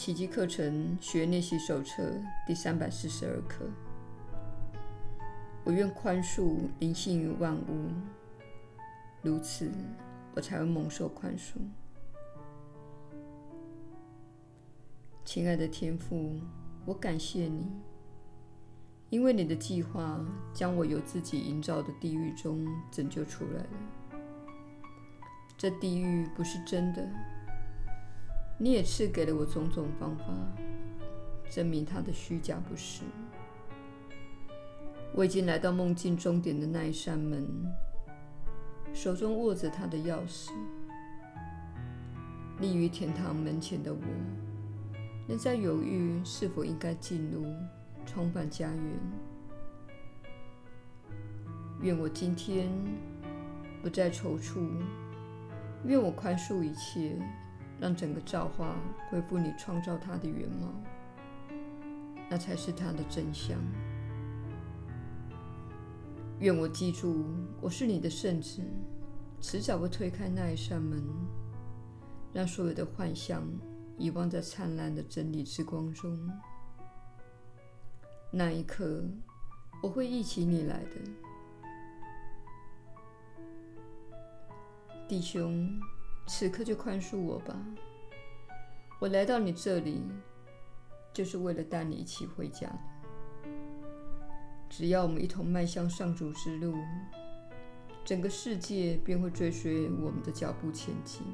奇迹课程学练习手册第三百四十二课。我愿宽恕灵性与万物，如此，我才会蒙受宽恕。亲爱的天父，我感谢你，因为你的计划将我由自己营造的地狱中拯救出来了。这地狱不是真的。你也赐给了我种种方法，证明他的虚假不实。我已经来到梦境终点的那一扇门，手中握着他的钥匙。立于天堂门前的我，仍在犹豫是否应该进入，重返家园。愿我今天不再踌躇，愿我宽恕一切。让整个造化恢复你创造它的原貌，那才是它的真相。愿我记住，我是你的圣子，迟早会推开那一扇门，让所有的幻象遗忘在灿烂的真理之光中。那一刻，我会忆起你来的，弟兄。此刻就宽恕我吧！我来到你这里，就是为了带你一起回家。只要我们一同迈向上主之路，整个世界便会追随我们的脚步前进。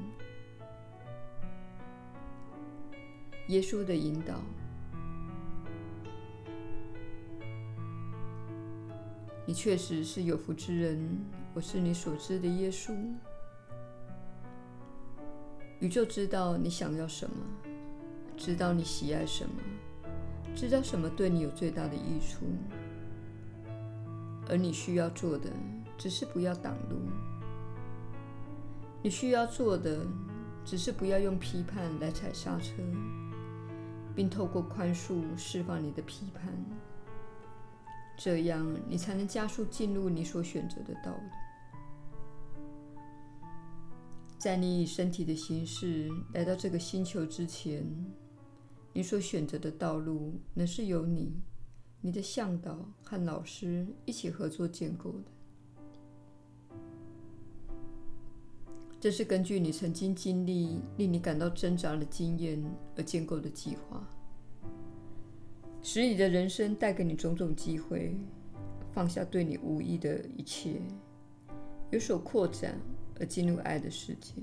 耶稣的引导，你确实是有福之人。我是你所知的耶稣。宇宙知道你想要什么，知道你喜爱什么，知道什么对你有最大的益处，而你需要做的只是不要挡路。你需要做的只是不要用批判来踩刹车，并透过宽恕释放你的批判，这样你才能加速进入你所选择的道路。在你以身体的形式来到这个星球之前，你所选择的道路，乃是由你、你的向导和老师一起合作建构的。这是根据你曾经经历令你感到挣扎的经验而建构的计划，使你的人生带给你种种机会，放下对你无益的一切，有所扩展。而进入爱的世界，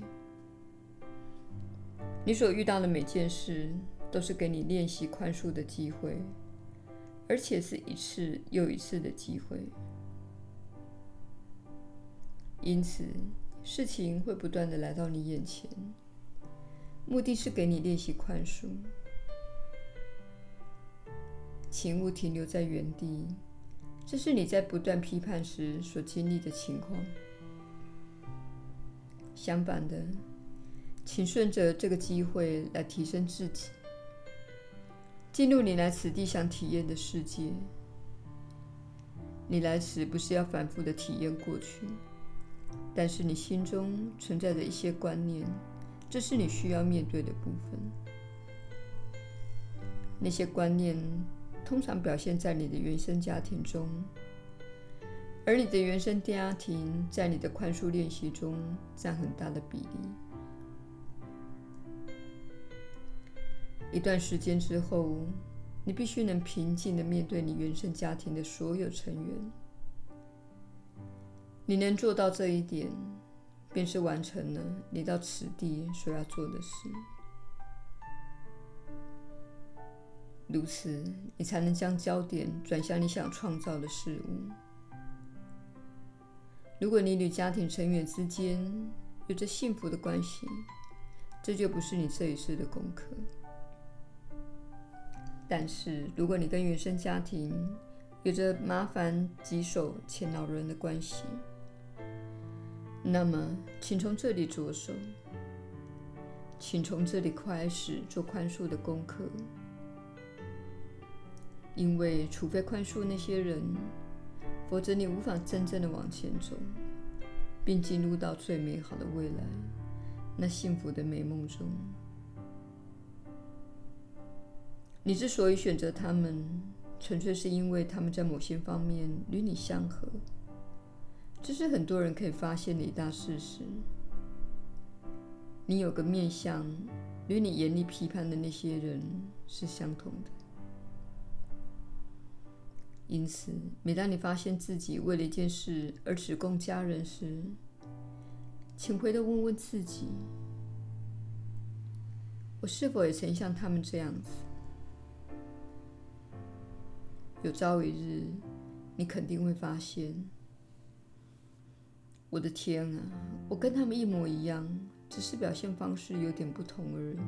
你所遇到的每件事都是给你练习宽恕的机会，而且是一次又一次的机会。因此，事情会不断地来到你眼前，目的是给你练习宽恕。请勿停留在原地，这是你在不断批判时所经历的情况。相反的，请顺着这个机会来提升自己，进入你来此地想体验的世界。你来此不是要反复的体验过去，但是你心中存在着一些观念，这是你需要面对的部分。那些观念通常表现在你的原生家庭中。而你的原生家庭在你的宽恕练习中占很大的比例。一段时间之后，你必须能平静地面对你原生家庭的所有成员。你能做到这一点，便是完成了你到此地所要做的事。如此，你才能将焦点转向你想创造的事物。如果你与家庭成员之间有着幸福的关系，这就不是你这一世的功课。但是，如果你跟原生家庭有着麻烦、棘手且恼人的关系，那么，请从这里着手，请从这里开始做宽恕的功课。因为，除非宽恕那些人。否则，你无法真正的往前走，并进入到最美好的未来，那幸福的美梦中。你之所以选择他们，纯粹是因为他们在某些方面与你相合。这是很多人可以发现的一大事实。你有个面向，与你严厉批判的那些人是相同的。因此，每当你发现自己为了一件事而只供家人时，请回头问问自己：我是否也曾像他们这样子？有朝一日，你肯定会发现，我的天啊，我跟他们一模一样，只是表现方式有点不同而已。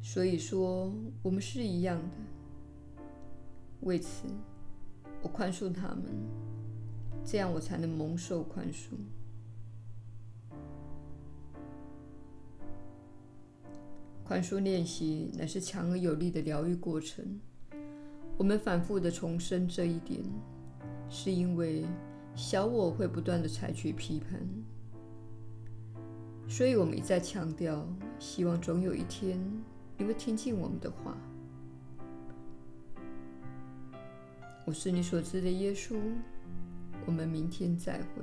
所以说，我们是一样的。为此，我宽恕他们，这样我才能蒙受宽恕。宽恕练习乃是强而有力的疗愈过程。我们反复的重申这一点，是因为小我会不断的采取批判，所以我们一再强调，希望总有一天你会听进我们的话。我是你所知的耶稣，我们明天再会。